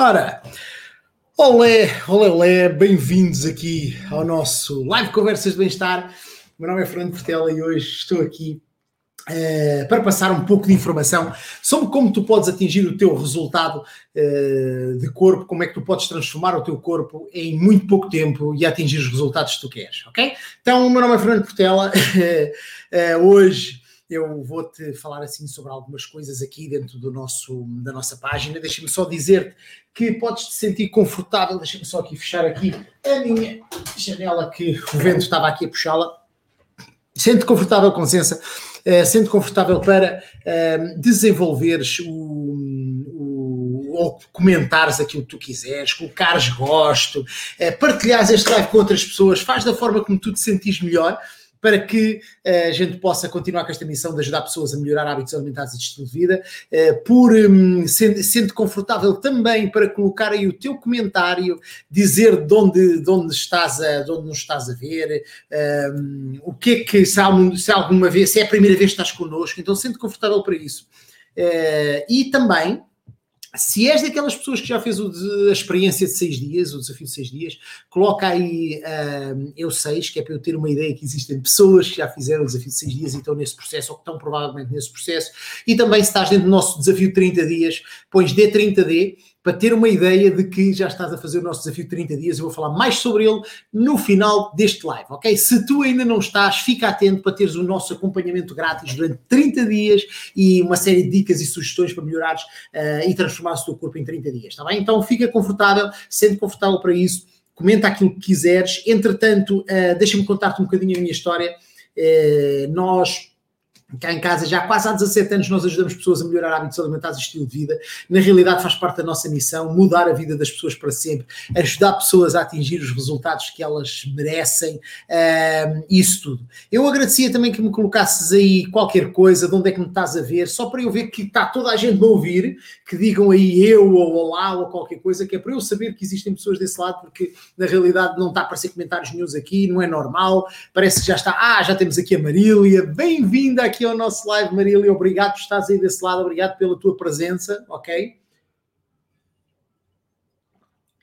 Ora, olé, olé, olé, bem-vindos aqui ao nosso Live Conversas de Bem-Estar. Meu nome é Fernando Portela e hoje estou aqui uh, para passar um pouco de informação sobre como tu podes atingir o teu resultado uh, de corpo, como é que tu podes transformar o teu corpo em muito pouco tempo e atingir os resultados que tu queres, ok? Então, o meu nome é Fernando Portela. uh, hoje eu vou-te falar assim sobre algumas coisas aqui dentro do nosso, da nossa página. Deixa-me só dizer-te que podes te sentir confortável. Deixa-me só aqui fechar aqui a minha janela que o vento estava aqui a puxá-la. Sente confortável com uh, sente confortável para uh, desenvolveres o, ou comentares aquilo que tu quiseres, colocares gosto, uh, partilhares este live com outras pessoas, faz da forma como tu te sentires melhor para que uh, a gente possa continuar com esta missão de ajudar pessoas a melhorar hábitos alimentares e de estilo de vida, uh, por um, sendo, sendo, confortável também para colocar aí o teu comentário, dizer de onde, de onde, estás, a, de onde nos estás a ver, um, o que é que, se, há, se alguma vez, se é a primeira vez que estás connosco, então sente confortável para isso. Uh, e também se és daquelas pessoas que já fez de, a experiência de seis dias, o desafio de seis dias, coloca aí uh, eu seis, que é para eu ter uma ideia que existem pessoas que já fizeram o desafio de seis dias e estão nesse processo, ou que estão provavelmente nesse processo. E também, se estás dentro do nosso desafio de 30 dias, pões D30D para ter uma ideia de que já estás a fazer o nosso desafio de 30 dias. Eu vou falar mais sobre ele no final deste live, ok? Se tu ainda não estás, fica atento para teres o nosso acompanhamento grátis durante 30 dias e uma série de dicas e sugestões para melhorares uh, e transformares o teu corpo em 30 dias, está bem? Então fica confortável, sente confortável para isso, comenta aquilo que quiseres. Entretanto, uh, deixa-me contar-te um bocadinho a minha história. Uh, nós Cá em casa, já quase há 17 anos, nós ajudamos pessoas a melhorar hábitos alimentares e estilo de vida. Na realidade, faz parte da nossa missão mudar a vida das pessoas para sempre, ajudar pessoas a atingir os resultados que elas merecem, um, isso tudo. Eu agradecia também que me colocasses aí qualquer coisa, de onde é que me estás a ver, só para eu ver que está toda a gente a ouvir, que digam aí eu ou olá ou qualquer coisa, que é para eu saber que existem pessoas desse lado, porque na realidade não está a aparecer comentários nenhums aqui, não é normal, parece que já está. Ah, já temos aqui a Marília, bem-vinda aqui aqui ao nosso live, Marília. Obrigado por estás aí desse lado, obrigado pela tua presença, ok?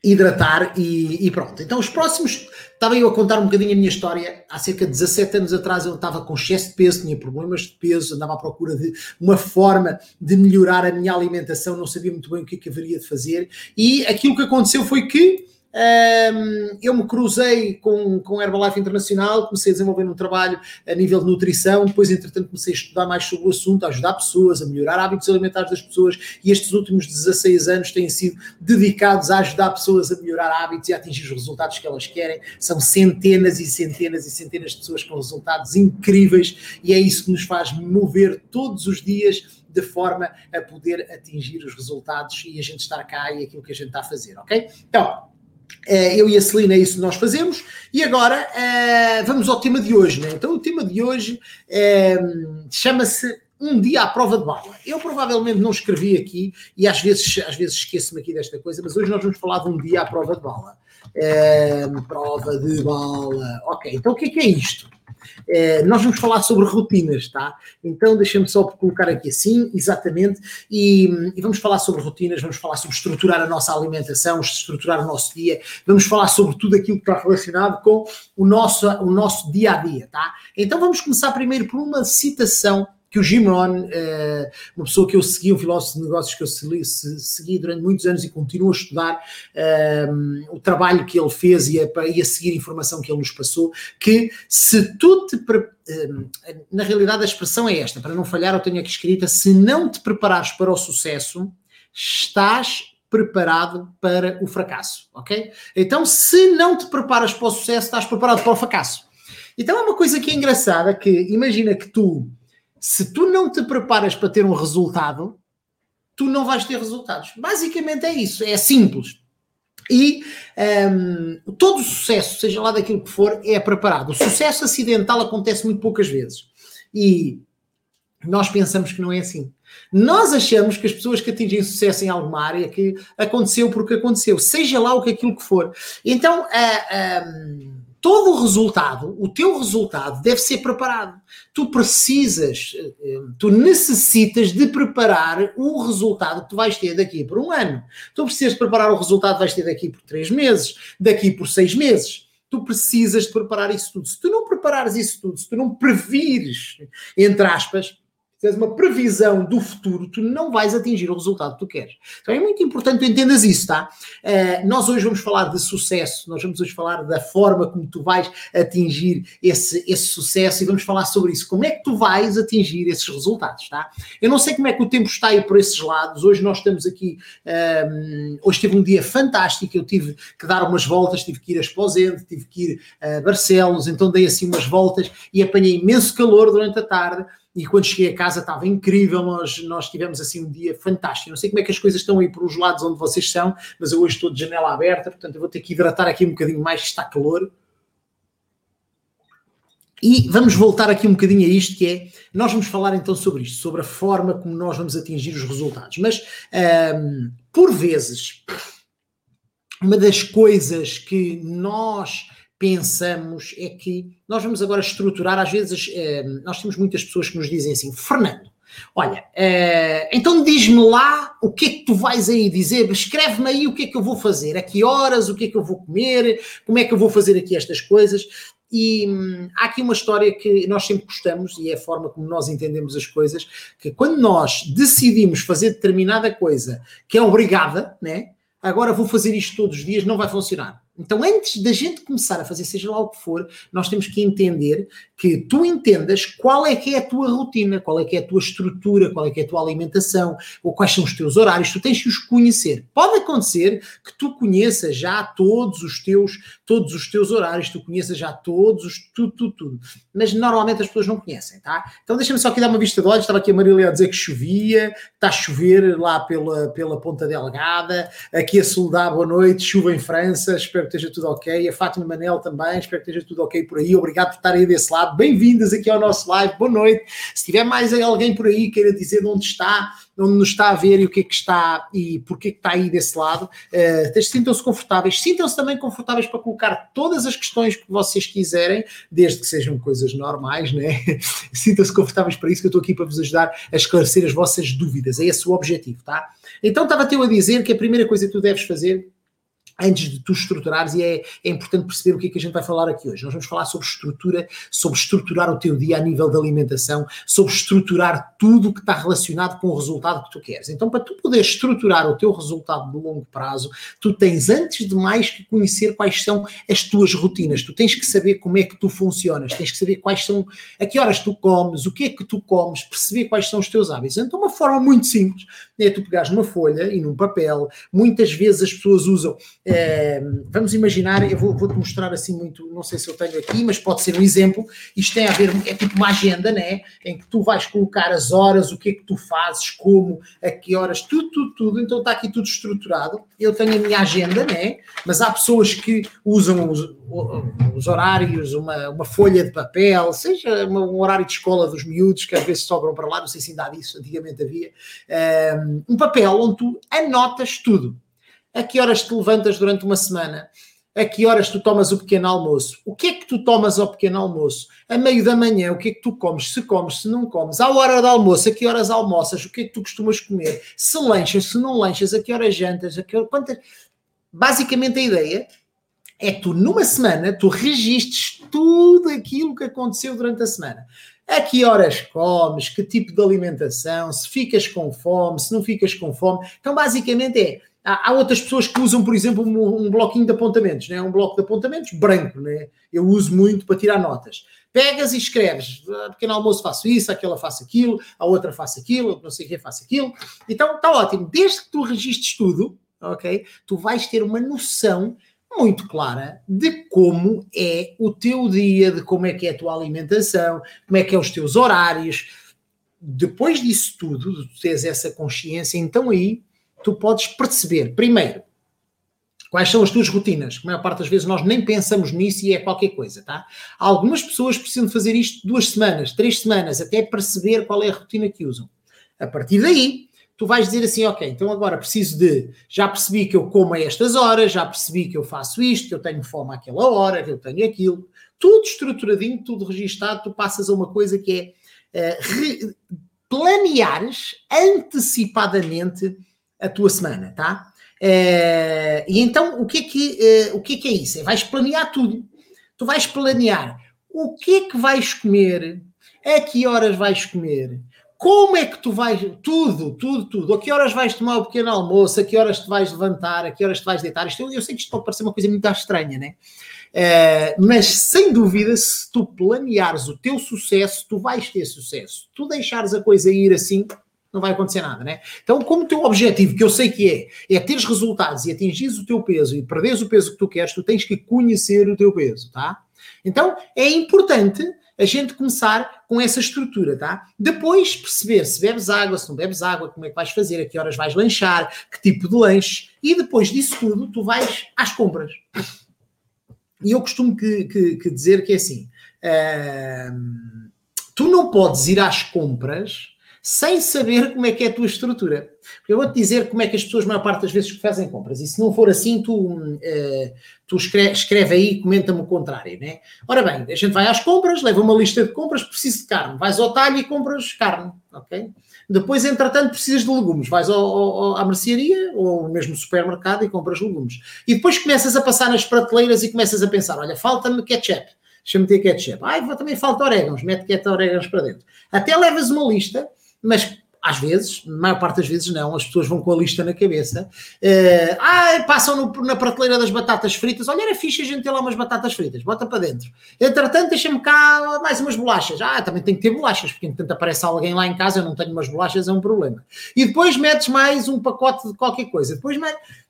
Hidratar e, e pronto. Então, os próximos. Estava eu a contar um bocadinho a minha história. Há cerca de 17 anos atrás eu estava com excesso de peso, tinha problemas de peso, andava à procura de uma forma de melhorar a minha alimentação, não sabia muito bem o que, é que haveria de fazer. E aquilo que aconteceu foi que eu me cruzei com, com Herbalife Internacional, comecei a desenvolver um trabalho a nível de nutrição, depois, entretanto, comecei a estudar mais sobre o assunto, a ajudar pessoas, a melhorar hábitos alimentares das pessoas, e estes últimos 16 anos têm sido dedicados a ajudar pessoas a melhorar hábitos e a atingir os resultados que elas querem. São centenas e centenas e centenas de pessoas com resultados incríveis, e é isso que nos faz mover todos os dias de forma a poder atingir os resultados e a gente estar cá e aquilo que a gente está a fazer, ok? Então, eu e a Celina, é isso que nós fazemos. E agora eh, vamos ao tema de hoje. Né? Então, o tema de hoje é, chama-se Um Dia à Prova de Bala. Eu provavelmente não escrevi aqui, e às vezes, às vezes esqueço-me aqui desta coisa, mas hoje nós vamos falar de Um Dia à Prova de Bala. Prova de bala. Ok, então o que é, que é isto? É, nós vamos falar sobre rotinas, tá? Então deixa-me só colocar aqui assim, exatamente, e, e, vamos falar sobre rotinas, vamos falar sobre estruturar a nossa alimentação, estruturar o nosso dia, vamos falar sobre tudo aquilo que está relacionado com o nosso, o nosso dia a dia, tá? Então vamos começar primeiro por uma citação que o Jim Rohn, eh, uma pessoa que eu segui, um filósofo de negócios que eu segui durante muitos anos e continuo a estudar eh, o trabalho que ele fez e a, e a seguir a informação que ele nos passou, que se tu te eh, na realidade a expressão é esta, para não falhar eu tenho aqui escrita, se não te preparares para o sucesso, estás preparado para o fracasso, ok? Então, se não te preparas para o sucesso, estás preparado para o fracasso. Então é uma coisa que é engraçada, que imagina que tu se tu não te preparas para ter um resultado, tu não vais ter resultados. Basicamente é isso, é simples. E um, todo o sucesso, seja lá daquilo que for, é preparado. O sucesso acidental acontece muito poucas vezes. E nós pensamos que não é assim. Nós achamos que as pessoas que atingem sucesso em alguma área que aconteceu porque aconteceu, seja lá o que aquilo que for. Então, uh, um, todo o resultado, o teu resultado deve ser preparado. Tu precisas, eh, tu necessitas de preparar o resultado que tu vais ter daqui por um ano. Tu precisas preparar o resultado que vais ter daqui por três meses, daqui por seis meses. Tu precisas de preparar isso tudo. Se tu não preparares isso tudo, se tu não previres, entre aspas, tens uma previsão do futuro, tu não vais atingir o resultado que tu queres. Então é muito importante que tu entendas isso, tá? Uh, nós hoje vamos falar de sucesso, nós vamos hoje falar da forma como tu vais atingir esse, esse sucesso e vamos falar sobre isso. Como é que tu vais atingir esses resultados, tá? Eu não sei como é que o tempo está aí por esses lados. Hoje nós estamos aqui, ehm, hoje teve um dia fantástico, eu tive que dar umas voltas, tive que ir a Esposende, tive que ir a Barcelos, então dei assim umas voltas e apanhei imenso calor durante a tarde e quando cheguei a casa estava incrível, nós, nós tivemos assim um dia fantástico. Não sei como é que as coisas estão aí por os lados onde vocês são, mas eu hoje estou de janela aberta, portanto eu vou ter que hidratar aqui um bocadinho mais, está calor. E vamos voltar aqui um bocadinho a isto, que é, nós vamos falar então sobre isto, sobre a forma como nós vamos atingir os resultados. Mas, por vezes, uma das coisas que nós pensamos é que nós vamos agora estruturar, às vezes, eh, nós temos muitas pessoas que nos dizem assim, Fernando, olha, eh, então diz-me lá o que é que tu vais aí dizer, escreve-me aí o que é que eu vou fazer, a que horas, o que é que eu vou comer, como é que eu vou fazer aqui estas coisas. E hum, há aqui uma história que nós sempre gostamos, e é a forma como nós entendemos as coisas, que quando nós decidimos fazer determinada coisa que é obrigada, né? agora vou fazer isto todos os dias, não vai funcionar. Então, antes da gente começar a fazer seja lá o que for, nós temos que entender que tu entendas qual é que é a tua rotina, qual é que é a tua estrutura, qual é que é a tua alimentação, ou quais são os teus horários, tu tens que os conhecer. Pode acontecer que tu conheças já todos os teus, todos os teus horários, tu conheças já todos os tudo, tudo, tudo. Mas normalmente as pessoas não conhecem, tá? Então deixa-me só aqui dar uma vista de olhos, estava aqui a Marília a dizer que chovia, está a chover lá pela, pela Ponta Delgada, aqui a Soledade, boa noite, chuva em França, espero espero que esteja tudo ok. A Fátima Manel também, espero que esteja tudo ok por aí. Obrigado por estarem desse lado. Bem-vindas aqui ao nosso live. Boa noite. Se tiver mais alguém por aí queira dizer de onde está, onde nos está a ver e o que é que está e porque é que está aí desse lado, uh, sintam-se confortáveis. Sintam-se também confortáveis para colocar todas as questões que vocês quiserem, desde que sejam coisas normais, né? Sintam-se confortáveis para isso, que eu estou aqui para vos ajudar a esclarecer as vossas dúvidas. É esse o objetivo, tá? Então estava-te eu a dizer que a primeira coisa que tu deves fazer antes de tu estruturares, e é, é importante perceber o que é que a gente vai falar aqui hoje. Nós vamos falar sobre estrutura, sobre estruturar o teu dia a nível de alimentação, sobre estruturar tudo que está relacionado com o resultado que tu queres. Então, para tu poderes estruturar o teu resultado de longo prazo, tu tens antes de mais que conhecer quais são as tuas rotinas. Tu tens que saber como é que tu funcionas, tens que saber quais são, a que horas tu comes, o que é que tu comes, perceber quais são os teus hábitos. Então, uma forma muito simples é tu pegares numa folha e num papel. Muitas vezes as pessoas usam vamos imaginar, eu vou, vou-te mostrar assim muito, não sei se eu tenho aqui, mas pode ser um exemplo. Isto tem a ver, é tipo uma agenda, né? Em que tu vais colocar as horas, o que é que tu fazes, como, a que horas, tudo, tudo, tudo. Então está aqui tudo estruturado. Eu tenho a minha agenda, né? Mas há pessoas que usam os, os horários, uma, uma folha de papel, seja um horário de escola dos miúdos, que às vezes sobram para lá, não sei se ainda há disso, antigamente havia. Um papel onde tu anotas tudo a que horas te levantas durante uma semana, a que horas tu tomas o pequeno almoço, o que é que tu tomas ao pequeno almoço, a meio da manhã, o que é que tu comes, se comes, se não comes, à hora do almoço, a que horas almoças, o que é que tu costumas comer, se lanchas, se não lanchas, a que horas jantas, a que horas, quantas... Basicamente a ideia é que tu numa semana tu registres tudo aquilo que aconteceu durante a semana. A que horas comes, que tipo de alimentação, se ficas com fome, se não ficas com fome. Então, basicamente é Há, outras pessoas que usam, por exemplo, um, um, bloquinho de apontamentos, né? um bloco de apontamentos branco. Né? Eu uso muito para tirar notas. Pegas e escreves, ah, pequeno almoço faço isso, aquela faço aquilo, a outra faço aquilo, não sei quem faço aquilo. Então está ótimo. Desde que tu registres tudo, ok? Tu vais ter uma noção muito clara de como é o teu dia, de como é que é a tua alimentação, como é que é os teus horários. Depois disso tudo, tu teres essa consciência, então aí tu podes perceber, primeiro, quais são as tuas rotinas. A maior parte das vezes nós nem pensamos nisso e é qualquer coisa, tá? Algumas pessoas precisam fazer isto duas semanas, três semanas, até perceber qual é a rotina que usam. A partir daí, tu vais dizer assim, ok, então agora preciso de, já percebi que eu como a estas horas, já percebi que eu faço isto, que eu tenho fome àquela hora, que eu tenho aquilo, tudo estruturadinho, tudo registado, tu passas a uma coisa que é uh, re, planeares antecipadamente a tua semana, tá? Uh, e então o que, é que, uh, o que é que é isso? É, vais planear tudo. Tu vais planear o que é que vais comer, a que horas vais comer, como é que tu vais, tudo, tudo, tudo, a que horas vais tomar o pequeno almoço, a que horas te vais levantar, a que horas te vais deitar. Isto, eu, eu sei que isto pode parecer uma coisa muito estranha, né? Uh, mas sem dúvida, se tu planeares o teu sucesso, tu vais ter sucesso. Tu deixares a coisa ir assim, não vai acontecer nada, né? Então, como o teu objetivo, que eu sei que é, é teres resultados e atingires o teu peso e perderes o peso que tu queres, tu tens que conhecer o teu peso, tá? Então, é importante a gente começar com essa estrutura, tá? Depois perceber se bebes água, se não bebes água, como é que vais fazer, a que horas vais lanchar, que tipo de lanche, e depois disso tudo, tu vais às compras. E eu costumo que, que, que dizer que é assim: uh, tu não podes ir às compras sem saber como é que é a tua estrutura. Porque eu vou-te dizer como é que as pessoas, a maior parte das vezes, fazem compras. E se não for assim, tu, uh, tu escreve, escreve aí comenta-me o contrário. Né? Ora bem, a gente vai às compras, leva uma lista de compras, preciso de carne. Vais ao talho e compras carne. ok? Depois, entretanto, precisas de legumes. Vais ao, ao, à mercearia ou mesmo supermercado e compras legumes. E depois começas a passar nas prateleiras e começas a pensar: olha, falta-me ketchup. Deixa-me ter ketchup. Ai, também falta orégãos. Mete ketchup orégãos para dentro. Até levas uma lista mas às vezes, na maior parte das vezes não, as pessoas vão com a lista na cabeça. Uh, ah, passam no, na prateleira das batatas fritas. Olha, era fixe a gente ter lá umas batatas fritas, bota para dentro. Entretanto, deixa-me cá mais umas bolachas. Ah, também tem que ter bolachas, porque enquanto aparece alguém lá em casa, eu não tenho umas bolachas, é um problema. E depois metes mais um pacote de qualquer coisa. Depois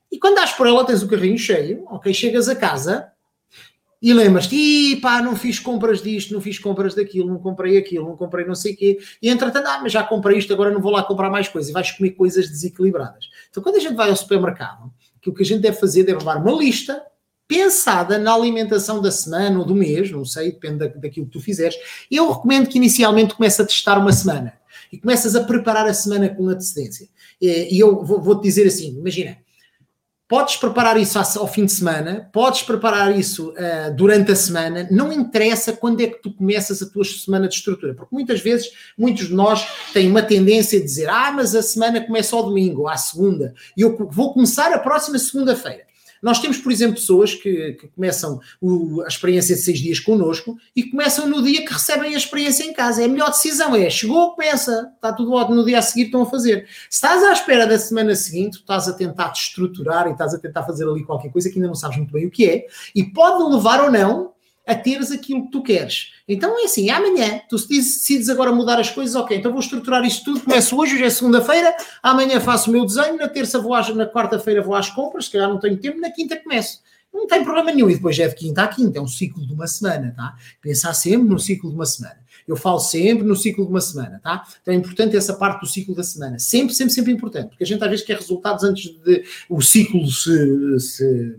E quando dás por ela, tens o carrinho cheio, ok? Chegas a casa e lembras-te, pá, não fiz compras disto, não fiz compras daquilo, não comprei aquilo, não comprei não sei o quê. E entretanto, ah, mas já comprei isto, agora não vou lá comprar mais coisas. E vais comer coisas desequilibradas. Então, quando a gente vai ao supermercado, que o que a gente deve fazer é levar uma lista pensada na alimentação da semana ou do mês, não sei, depende da, daquilo que tu fizeres. Eu recomendo que inicialmente comece a testar uma semana e começas a preparar a semana com antecedência. E eu vou-te vou dizer assim: imagina, Podes preparar isso ao fim de semana, podes preparar isso uh, durante a semana, não interessa quando é que tu começas a tua semana de estrutura, porque muitas vezes, muitos de nós têm uma tendência a dizer: Ah, mas a semana começa ao domingo, à segunda, e eu vou começar a próxima segunda-feira. Nós temos, por exemplo, pessoas que, que começam o, a experiência de seis dias connosco e começam no dia que recebem a experiência em casa. É a melhor decisão, é chegou, começa, está tudo ótimo, no dia a seguir estão a fazer. Se estás à espera da semana seguinte, estás a tentar te estruturar e estás a tentar fazer ali qualquer coisa que ainda não sabes muito bem o que é, e pode levar ou não a teres aquilo que tu queres. Então é assim, amanhã, tu se decides agora mudar as coisas, ok, então vou estruturar isto tudo, começo hoje, hoje é segunda-feira, amanhã faço o meu desenho, na terça vou às, na quarta-feira vou às compras, se calhar não tenho tempo, na quinta começo. Não tem problema nenhum, e depois é de quinta a quinta, é um ciclo de uma semana, tá? Pensar sempre no ciclo de uma semana. Eu falo sempre no ciclo de uma semana, tá? Então é importante essa parte do ciclo da semana. Sempre, sempre, sempre importante, porque a gente às vezes quer resultados antes de o ciclo se, se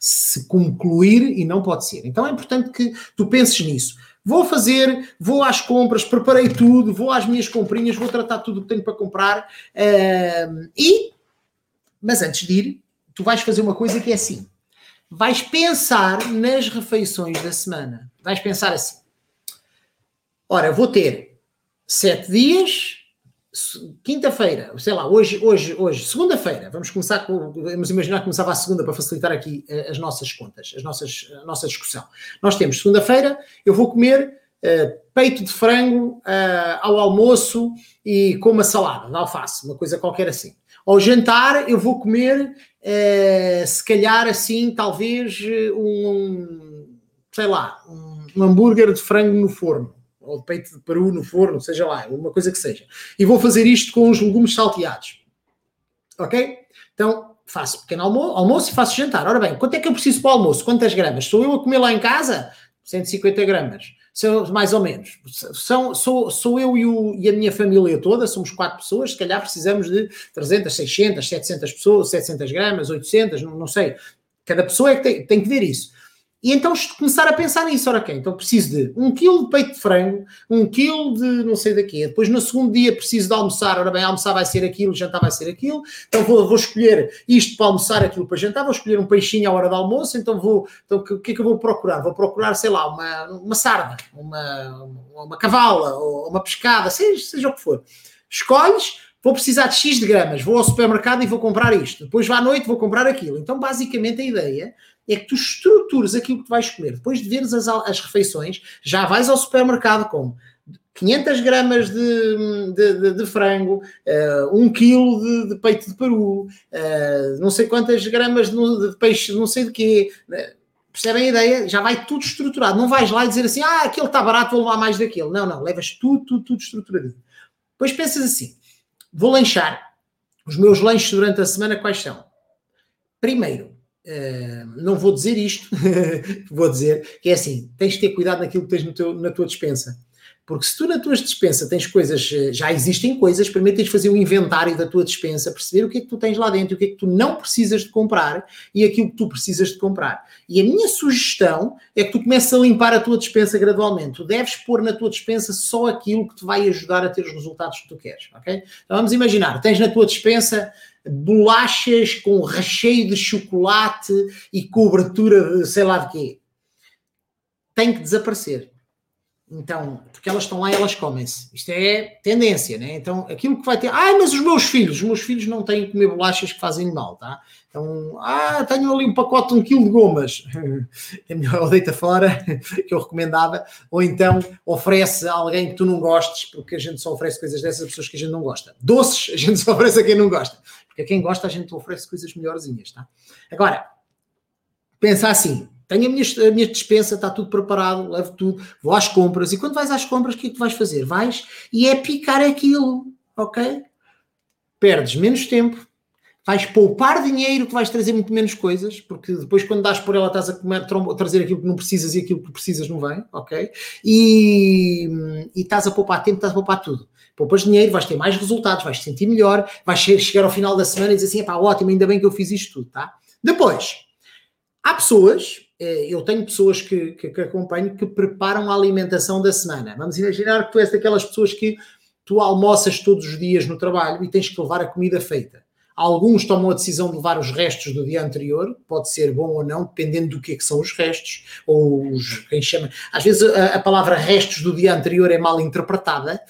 se concluir e não pode ser. Então é importante que tu penses nisso. Vou fazer, vou às compras, preparei tudo, vou às minhas comprinhas, vou tratar tudo o que tenho para comprar. Uh, e, mas antes de ir, tu vais fazer uma coisa que é assim: vais pensar nas refeições da semana. Vais pensar assim: ora, vou ter sete dias quinta-feira, sei lá, hoje, hoje, hoje, segunda-feira, vamos começar com, vamos imaginar que começava a segunda para facilitar aqui uh, as nossas contas, as nossas, a nossa discussão. Nós temos segunda-feira, eu vou comer uh, peito de frango uh, ao almoço e com uma salada de alface, uma coisa qualquer assim. Ao jantar, eu vou comer, se calhar assim, talvez um, sei lá, um, um hambúrguer de frango no forno ou de peito de peru no forno, seja lá, uma coisa que seja. E vou fazer isto com os legumes salteados. Ok? Então, faço pequeno almoço, almoço e faço jantar. Ora bem, quanto é que eu preciso para o almoço? Quantas gramas? Sou eu a comer lá em casa? 150 gramas. São, mais ou menos. São, sou, sou eu e, o, e, a minha família toda, somos quatro pessoas, se calhar precisamos de 300, 600, 700 pessoas, 700 gramas, 800, não, não sei. Cada pessoa é que tem, tem que ver isso. E então começar a pensar nisso, ora ok, então preciso de um quilo de peito de frango, um quilo de não sei daqui, depois no segundo dia preciso de almoçar, ora bem, almoçar vai ser aquilo, jantar vai ser aquilo, então vou, vou escolher isto para almoçar, aquilo para jantar, vou escolher um peixinho à hora do almoço, então vou, então o que é que eu vou procurar? Vou procurar, sei lá, uma, uma sarda, uma, uma cavala, ou uma pescada, seja, seja o que for. Escolhes, vou precisar de X de gramas, vou ao supermercado e vou comprar isto, depois à noite vou comprar aquilo. Então basicamente a ideia é que tu estruturas aquilo que vais comer. Depois de veres as, as refeições, já vais ao supermercado com 500 gramas de, de, de, de frango, uh, 1 quilo de, peito de peru, uh, não sei quantas gramas de, peixe, não sei de quê. Uh, percebem a ideia? Já vai tudo estruturado. Não vais lá e dizer assim, ah, aquele está barato, vou levar mais daquele. Não, não, levas tudo, tudo, tudo estruturadinho. Depois pensas assim, vou lanchar. Os meus lanches durante a semana quais são? Primeiro, Uh, não vou dizer isto, vou dizer que é assim: tens de ter cuidado naquilo que tens teu, na tua dispensa. Porque se tu na tua dispensa tens coisas, eh, já existem coisas, primeiro tens de fazer um inventário da tua dispensa, perceber o que é que tu tens lá dentro, o que é que tu não precisas de comprar e aquilo que tu precisas de comprar. E a minha sugestão é que tu comeces a limpar a tua dispensa gradualmente. Tu deves pôr na tua dispensa só aquilo que te vai ajudar a ter os resultados que tu queres, ok? Então vamos imaginar, tens na tua dispensa bolachas com recheio de chocolate e cobertura sei lá de quê. Tem que desaparecer. Então, porque elas estão lá e elas comem-se. Isto é tendência, né? Então, aquilo que vai ter. Ah, mas os meus filhos, os meus filhos não têm que comer bolachas que fazem mal, tá? Então, ah, tenho ali um pacote de um quilo de gomas. É melhor deita fora, que eu recomendava. Ou então oferece a alguém que tu não gostes, porque a gente só oferece coisas dessas a pessoas que a gente não gosta. Doces, a gente só oferece a quem não gosta. A quem gosta a gente oferece coisas melhorzinhas, tá? Agora, pensa assim, tenho a minha, a minha dispensa, está tudo preparado, levo tudo, vou às compras, e quando vais às compras, o que é que tu vais fazer? Vais e é picar aquilo, ok? Perdes menos tempo, vais poupar dinheiro, que vais trazer muito menos coisas, porque depois quando dás por ela estás a comer, trazer aquilo que não precisas e aquilo que precisas não vem, ok? E, e estás a poupar tempo, estás a poupar tudo poupas dinheiro, vais ter mais resultados, vais te sentir melhor, vais chegar ao final da semana e dizer assim, pá, ótimo, ainda bem que eu fiz isto tudo, tá? Depois, há pessoas, eh, eu tenho pessoas que, que, que acompanho que preparam a alimentação da semana. Vamos imaginar que tu és daquelas pessoas que tu almoças todos os dias no trabalho e tens que levar a comida feita. Alguns tomam a decisão de levar os restos do dia anterior, pode ser bom ou não, dependendo do que, é que são os restos, ou os, quem chama. Às vezes a, a palavra restos do dia anterior é mal interpretada,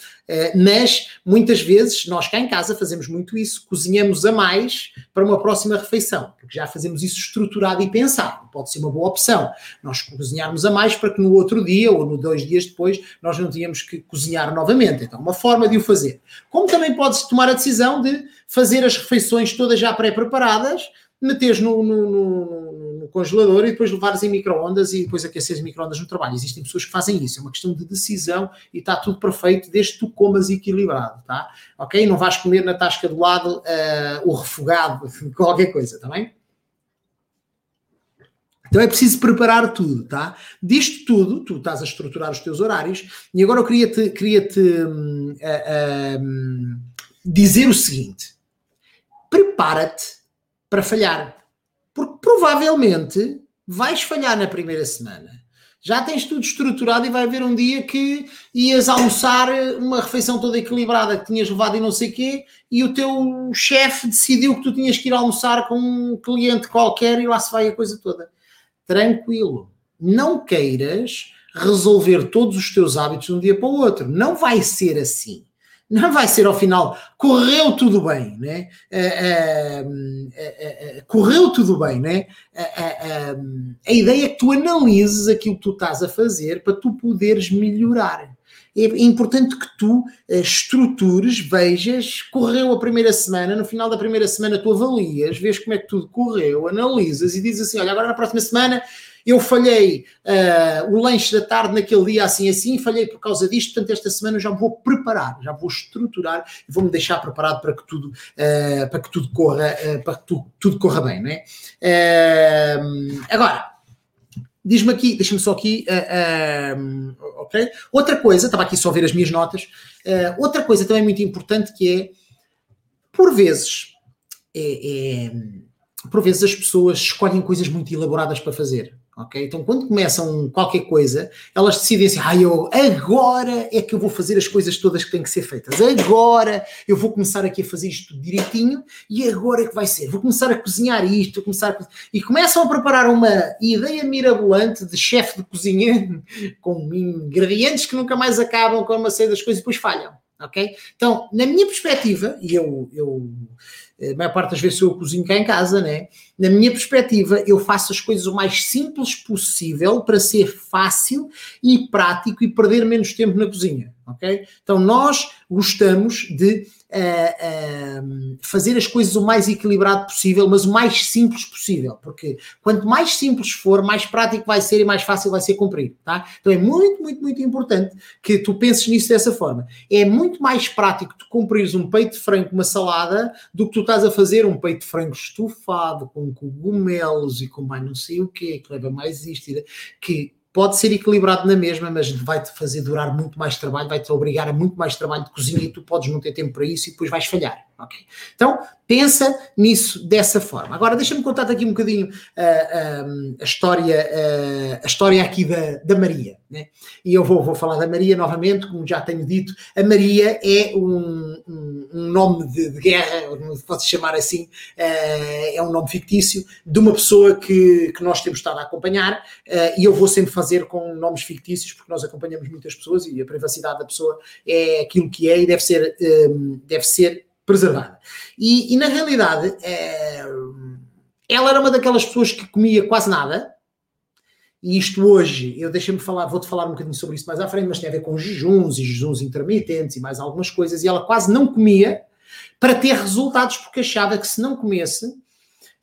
mas muitas vezes nós cá em casa fazemos muito isso, cozinhamos a mais para uma próxima refeição, porque já fazemos isso estruturado e pensado, pode ser uma boa opção. Nós cozinharmos a mais para que no outro dia ou no dois dias depois nós não tenhamos que cozinhar novamente. Então, uma forma de o fazer. Como também pode-se tomar a decisão de fazer as refeições todas já pré-preparadas, meteres no, no, no, no, congelador e depois levares em micro-ondas e depois aqueceres micro-ondas no trabalho. Existem pessoas que fazem isso, é uma questão de decisão e está tudo perfeito desde que tu comas equilibrado, tá? Ok? Não vais comer na tasca do lado uh, o refogado, qualquer coisa, está bem? Então é preciso preparar tudo, tá? Disto tudo, tu estás a estruturar os teus horários e agora eu queria-te queria -te, uh, dizer o seguinte prepara-te para falhar. Porque provavelmente vais falhar na primeira semana. Já tens tudo estruturado e vai haver um dia que ias almoçar uma refeição toda equilibrada que tinhas levado e não sei quê, e o teu chefe decidiu que tu tinhas que ir almoçar com um cliente qualquer e lá se vai a coisa toda. Tranquilo. Não queiras resolver todos os teus hábitos de um dia para o outro. Não vai ser assim não vai ser ao final, correu tudo bem, né? Uh, uh, uh, correu tudo bem, né? a ideia é que tu analises aquilo que tu estás a fazer para tu poderes melhorar. É importante que tu estrutures, vejas, correu a primeira semana, no final da primeira semana tu avalias, vês como é que tudo correu, analisas e dizes assim: olha, agora na próxima semana eu falhei uh, o lanche da tarde naquele dia assim assim, falhei por causa disto, portanto esta semana já vou preparar, já vou estruturar e vou-me deixar preparado para que tudo, uh, para que tudo corra, uh, para que tu, tudo corra bem, não é? agora, diz-me aqui, deixa-me só aqui, ok? Outra coisa, estava aqui só a ver as minhas notas, outra coisa também muito importante que é, por vezes, é, é, por vezes as pessoas escolhem coisas muito elaboradas para fazer ok? Então, quando começam qualquer coisa, elas decidem assim, ah, eu, agora é que eu vou fazer as coisas todas que têm que ser feitas. Agora eu vou começar aqui a fazer isto direitinho e agora é que vai ser. Vou começar a cozinhar isto, vou começar a... E começam a preparar uma ideia mirabolante de chefe de cozinha com ingredientes que nunca mais acabam com uma série das coisas e depois falham, ok? Então, na minha perspectiva, e eu... eu a maior parte das vezes eu cozinho cá em casa, né? Na minha perspectiva, eu faço as coisas o mais simples possível para ser fácil e prático e perder menos tempo na cozinha, ok? Então nós gostamos de uh, uh, fazer as coisas o mais equilibrado possível, mas o mais simples possível, porque quanto mais simples for, mais prático vai ser e mais fácil vai ser cumprir, tá? Então é muito, muito, muito importante que tu penses nisso dessa forma. É muito mais prático tu cumprires um peito de frango uma salada do que tu estás a fazer um peito de frango estufado com cogumelos e com mais não sei o quê, que leva mais isto, que pode ser equilibrado na mesma, mas vai-te fazer durar muito mais trabalho, vai-te obrigar a muito mais trabalho de cozinha e tu podes não ter tempo para isso e depois vais falhar. Então, pensa nisso dessa forma. Agora, deixa-me contar aqui um bocadinho uh, uh, a, história, uh, a história aqui da, da Maria. Né? E eu vou, vou falar da Maria novamente, como já tenho dito. A Maria é um, um, um nome de, de guerra, pode-se chamar assim, é um nome fictício, de uma pessoa que, que nós temos estado a acompanhar. e eu vou sempre fazer com nomes fictícios, porque nós acompanhamos muitas pessoas e a privacidade da pessoa é aquilo que é e deve ser, deve ser preservada. E, e na realidade, é, ela era uma daquelas pessoas que comia quase nada. E isto hoje, eu deixei-me falar, vou-te falar um bocadinho sobre isso mais à frente, mas tem a ver com jejuns e jejuns intermitentes e mais algumas coisas. E ela quase não comia para ter resultados, porque achava que se não comesse,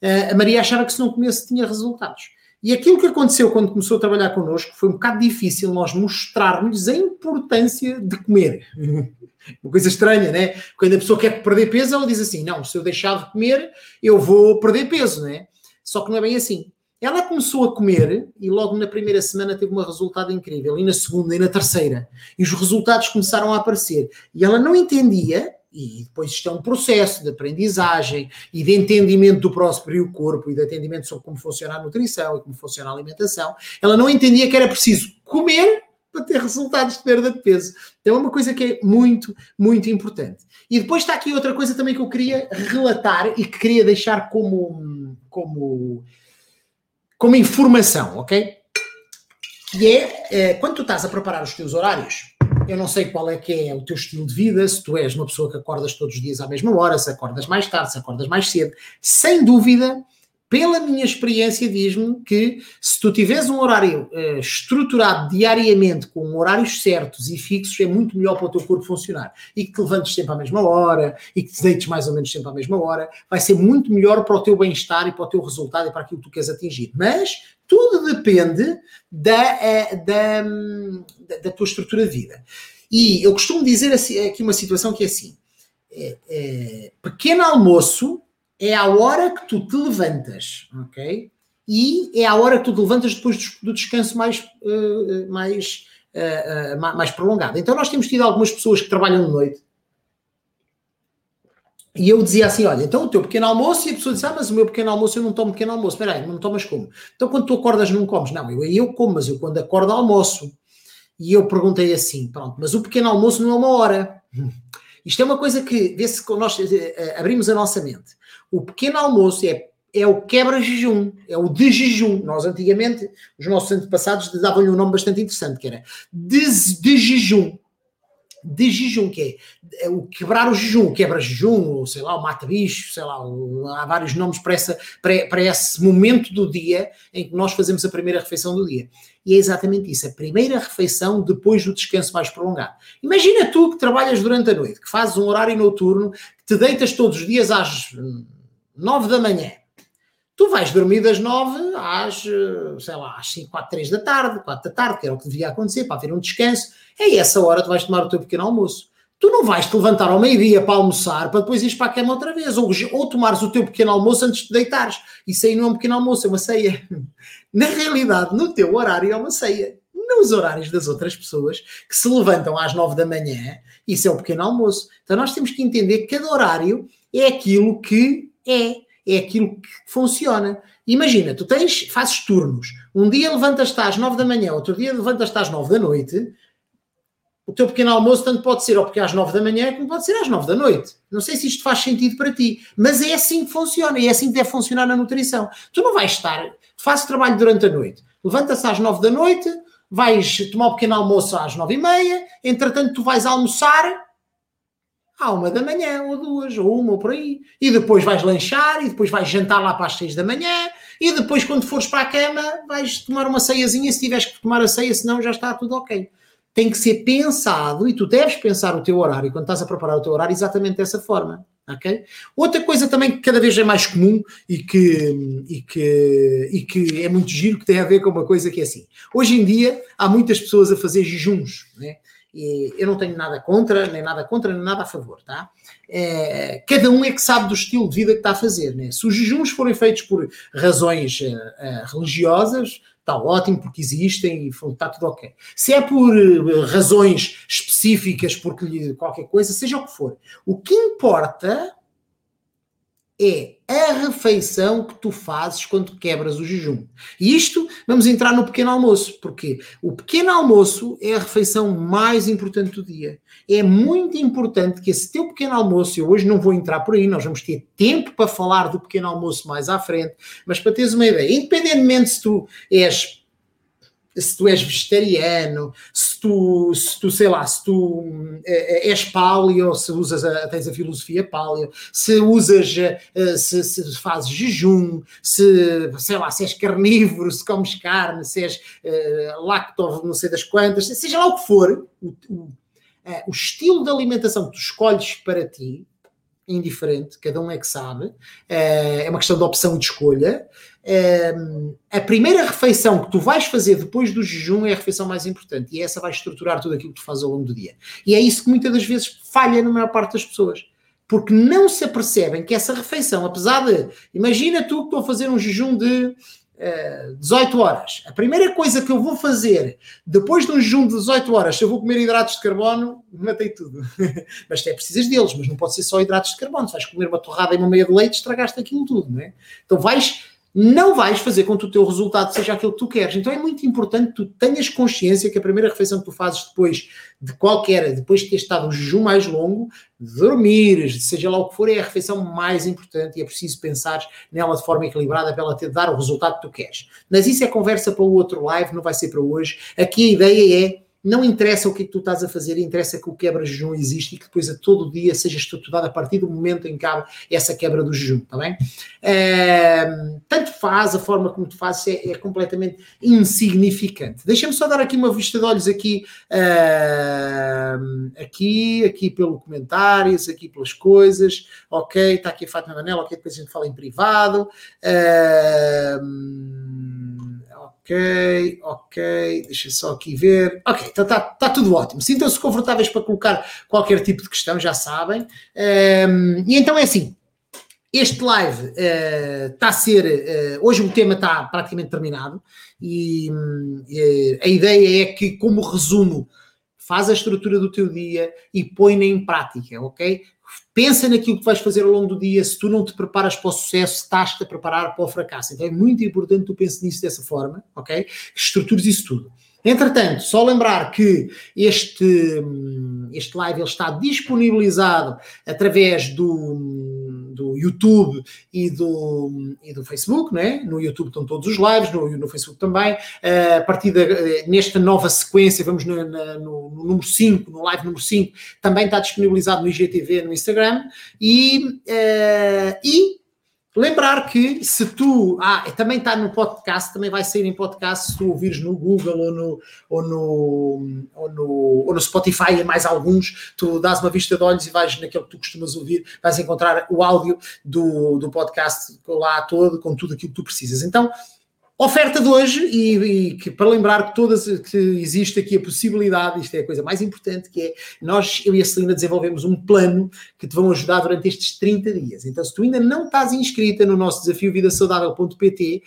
eh, a Maria achava que se não comesse tinha resultados. E aquilo que aconteceu quando começou a trabalhar connosco foi um bocado difícil nós mostrarmos a importância de comer. Uma coisa estranha, né? Quando a pessoa quer perder peso, ela diz assim: não, se eu deixar de comer, eu vou perder peso, né? Só que não é bem assim. Ela começou a comer e logo na primeira semana teve um resultado incrível, e na segunda e na terceira. E os resultados começaram a aparecer. E ela não entendia e depois isto é um processo de aprendizagem e de entendimento do próprio corpo e de entendimento sobre como funciona a nutrição e como funciona a alimentação. Ela não entendia que era preciso comer para ter resultados de perda de peso. Então é uma coisa que é muito, muito importante. E depois está aqui outra coisa também que eu queria relatar e que queria deixar como, como, como informação, ok? Que é, é quando tu estás a preparar os teus horários, eu não sei qual é que é o teu estilo de vida, se tu és uma pessoa que acordas todos os dias à mesma hora, se acordas mais tarde, se acordas mais cedo. Sem dúvida, pela minha experiência, diz-me que se tu tiveres um horário uh, estruturado diariamente, com horários certos e fixos, é muito melhor para o teu corpo funcionar. E que te levantes sempre à mesma hora e que te deites mais ou menos sempre à mesma hora, vai ser muito melhor para o teu bem-estar e para o teu resultado e para aquilo que tu queres atingir. Mas tudo depende da, uh, da, da, da, tua estrutura de vida. E eu costumo dizer assim, aqui uma situação que é assim: é, é, pequeno almoço é a hora que tu te levantas, ok? E é a hora que tu te levantas depois do, descanso mais, uh, mais, uh, uh, mais prolongado. Então nós temos tido algumas pessoas que trabalham de noite e eu dizia assim: olha, então o teu pequeno almoço, e a pessoa disse: ah, mas o meu pequeno almoço eu não tomo pequeno almoço. Espera aí, não tomas como? Então quando tu acordas não comes? Não, eu, eu como, mas eu quando acordo almoço. E eu perguntei assim: pronto, mas o pequeno almoço não é uma hora. Isto é uma coisa que, vê se nós abrimos a nossa mente. O pequeno almoço é, é o quebra-jejum, é o de jejum. Nós antigamente, os nossos antepassados davam-lhe um nome bastante interessante, que era de, de jejum. De jejum, que é, é o quebrar o jejum, quebra-jejum, ou sei lá, o mata-bicho, sei lá, há vários nomes para, essa, para, para esse momento do dia em que nós fazemos a primeira refeição do dia. E é exatamente isso, a primeira refeição depois do descanso mais prolongado. Imagina tu que trabalhas durante a noite, que fazes um horário noturno, que te deitas todos os dias às 9 da manhã. Tu vais dormir das 9 às, eh, sei lá, às 5, 4, 3 da tarde, 4 da tarde, que era o que devia acontecer, para haver um descanso. É essa hora tu vais tomar o teu pequeno almoço. Tu não vais te levantar ao meio-dia para almoçar, para depois ires para a cama outra vez, ou, ou tomares o teu pequeno almoço antes de deitares. Isso aí não é um pequeno almoço, é uma ceia. Na realidade, no teu horário é uma ceia. Nos horários das outras pessoas que se levantam às 9 da manhã, isso é o pequeno almoço. Então nós temos que entender que cada horário é aquilo que é. é aquilo que funciona. Imagina, tu tens, fazes turnos. Um dia levantas-te às 9 da manhã, outro dia levantas-te às 9 da noite. O teu pequeno almoço tanto pode ser ou porque é às 9 da manhã, como pode ser às 9 da noite. Não sei se isto faz sentido para ti, mas é assim que funciona e é assim que deve funcionar na nutrição. Tu não vais estar, fazes trabalho durante a noite, levanta-se às 9 da noite, vais tomar o pequeno almoço às 9 e meia, entretanto tu vais almoçar à uma da manhã, ou duas, ou uma, ou por aí. E depois vais lanchar, e depois vais jantar lá para as seis da manhã, e depois, quando fores para a cama, vais tomar uma ceiazinha, se tiveres que tomar a ceia, senão já está tudo ok. Tem que ser pensado, e tu deves pensar o teu horário, quando estás a preparar o teu horário, exatamente dessa forma. Okay? Outra coisa também que cada vez é mais comum e que, e, que, e que é muito giro, que tem a ver com uma coisa que é assim. Hoje em dia há muitas pessoas a fazer jejuns, né? Eu não tenho nada contra, nem nada contra, nem nada a favor, tá? É, cada um é que sabe do estilo de vida que está a fazer, né? Se os jejuns forem feitos por razões uh, religiosas, está ótimo, porque existem e está tudo ok. Se é por uh, razões específicas, porque qualquer coisa, seja o que for. O que importa é a refeição que tu fazes quando quebras o jejum. E isto, vamos entrar no pequeno almoço, porque o pequeno almoço é a refeição mais importante do dia. É muito importante que esse teu pequeno almoço, eu hoje não vou entrar por aí, nós vamos ter tempo para falar do pequeno almoço mais à frente, mas para teres uma ideia, independentemente se tu és se tu és vegetariano, se tu, se tu sei lá, se tu é, és paleo, se usas a, tens a filosofia paleo, se usas, eh, se, se fazes jejum, se, sei lá, se és carnívoro, se comes carne, se és uh, lacto, não sei das quantas, seja lá o que for, o, o, o estilo de alimentação que tu escolhes para ti, indiferente, cada um é que sabe, é uma questão de opção e de escolha. A primeira refeição que tu vais fazer depois do jejum é a refeição mais importante e essa vai estruturar tudo aquilo que tu fazes ao longo do dia. E é isso que muitas das vezes falha na maior parte das pessoas. Porque não se apercebem que essa refeição, apesar de. Imagina tu que estou a fazer um jejum de 18 eh, horas. A primeira coisa que eu vou fazer depois de um jejum de 18 horas, se eu vou comer hidratos de carbono, matei tudo. mas até precisas deles, mas não pode ser só hidratos de carbono. Se vais comer uma torrada e uma meia de leite, estragaste aquilo tudo, não é? Então vais não vais fazer com que o teu resultado seja aquilo que tu queres. Então é muito importante que tu tenhas consciência que a primeira refeição que tu fazes depois de qualquer, depois de ter estado um jejum mais longo, de dormir, seja lá o que for, é a refeição mais importante e é preciso pensar nela de forma equilibrada para ela te dar o resultado que tu queres. Mas isso é conversa para o outro live, não vai ser para hoje. Aqui a ideia é não interessa o que, é que tu estás a fazer, interessa que o quebra-jejum existe e que depois a todo dia seja estruturado a partir do momento em que há essa quebra do jejum, está bem? Tanto faz, a forma como tu fazes é, é completamente insignificante. Deixa-me só dar aqui uma vista de olhos aqui, aqui, aqui pelo comentários, aqui pelas coisas, ok, está aqui a Fátima Manela, ok, depois a gente fala em privado. Ok, ok, deixa só aqui ver. Ok, então está tá tudo ótimo. Sintam-se confortáveis para colocar qualquer tipo de questão, já sabem. Um, e então é assim: este live está uh, a ser. Uh, hoje o tema está praticamente terminado e uh, a ideia é que, como resumo, faz a estrutura do teu dia e põe-na em prática, ok? Pensa naquilo que vais fazer ao longo do dia. Se tu não te preparas para o sucesso, estás-te a preparar para o fracasso. Então é muito importante que tu penses nisso dessa forma, ok? Que estrutures isso tudo. Entretanto, só lembrar que este, este live ele está disponibilizado através do, do YouTube e do, e do Facebook, não é? No YouTube estão todos os lives, no, no Facebook também. Uh, a partir de, uh, nesta nova sequência, vamos no, no, no, número 5, no live número 5, também está disponibilizado no IGTV, no Instagram. E, uh, e Lembrar que se tu. Ah, também está no podcast, também vai sair em podcast se tu ouvires no Google ou no, ou no, ou no, ou no Spotify e mais alguns, tu dás uma vista de olhos e vais naquele que tu costumas ouvir, vais encontrar o áudio do, do podcast lá todo, com tudo aquilo que tu precisas. Então, Oferta de hoje, e, e que, para lembrar que, todas, que existe aqui a possibilidade, isto é a coisa mais importante, que é nós, eu e a Celina, desenvolvemos um plano que te vão ajudar durante estes 30 dias. Então, se tu ainda não estás inscrita no nosso desafio vidasaudável.pt,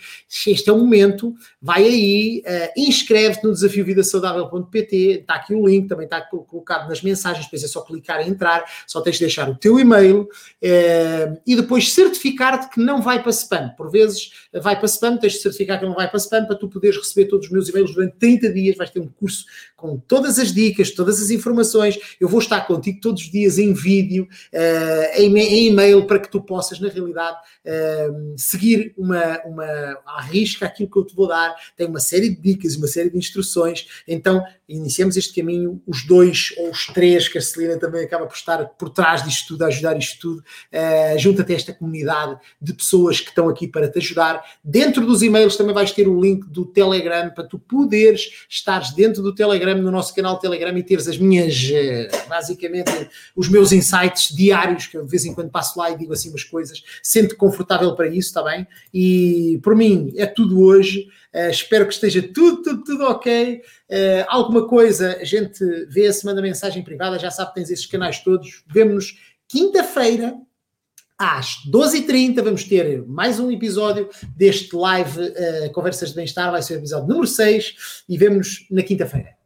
este é o momento, vai aí, uh, inscreve-te no desafio vidasaudável.pt, está aqui o link, também está colocado nas mensagens, depois é só clicar e entrar, só tens de deixar o teu e-mail uh, e depois certificar-te que não vai para spam. Por vezes vai para spam, tens de certificar que não vai para spam para tu poderes receber todos os meus e-mails durante 30 dias. Vais ter um curso com todas as dicas, todas as informações. Eu vou estar contigo todos os dias em vídeo, uh, em, em, e-mail, para que tu possas, na realidade, uh, seguir uma, uma à risca aquilo que eu te vou dar. Tem uma série de dicas, uma série de instruções. Então, iniciamos este caminho, os dois ou os três, que a Celina também acaba por estar por trás disto tudo, a ajudar isto tudo. Uh, Junta-te a esta comunidade de pessoas que estão aqui para te ajudar. Dentro dos e-mails também vais ter o link do Telegram para tu poderes estares dentro do Telegram, no nosso canal Telegram e teres as minhas, eh, basicamente, os meus insights diários, que eu de vez em quando passo lá e digo assim umas coisas, sente confortável para isso, está bem? E por mim é tudo hoje. Uh, espero que esteja tudo, tudo, tudo ok. Uh, alguma coisa, a gente vê-se, manda mensagem privada, já sabe tens esses canais todos. Vemo-nos quinta-feira, às 12h30 vamos ter mais um episódio deste live uh, Conversas de Bem-Estar, vai ser o episódio número 6 e vemos na quinta-feira.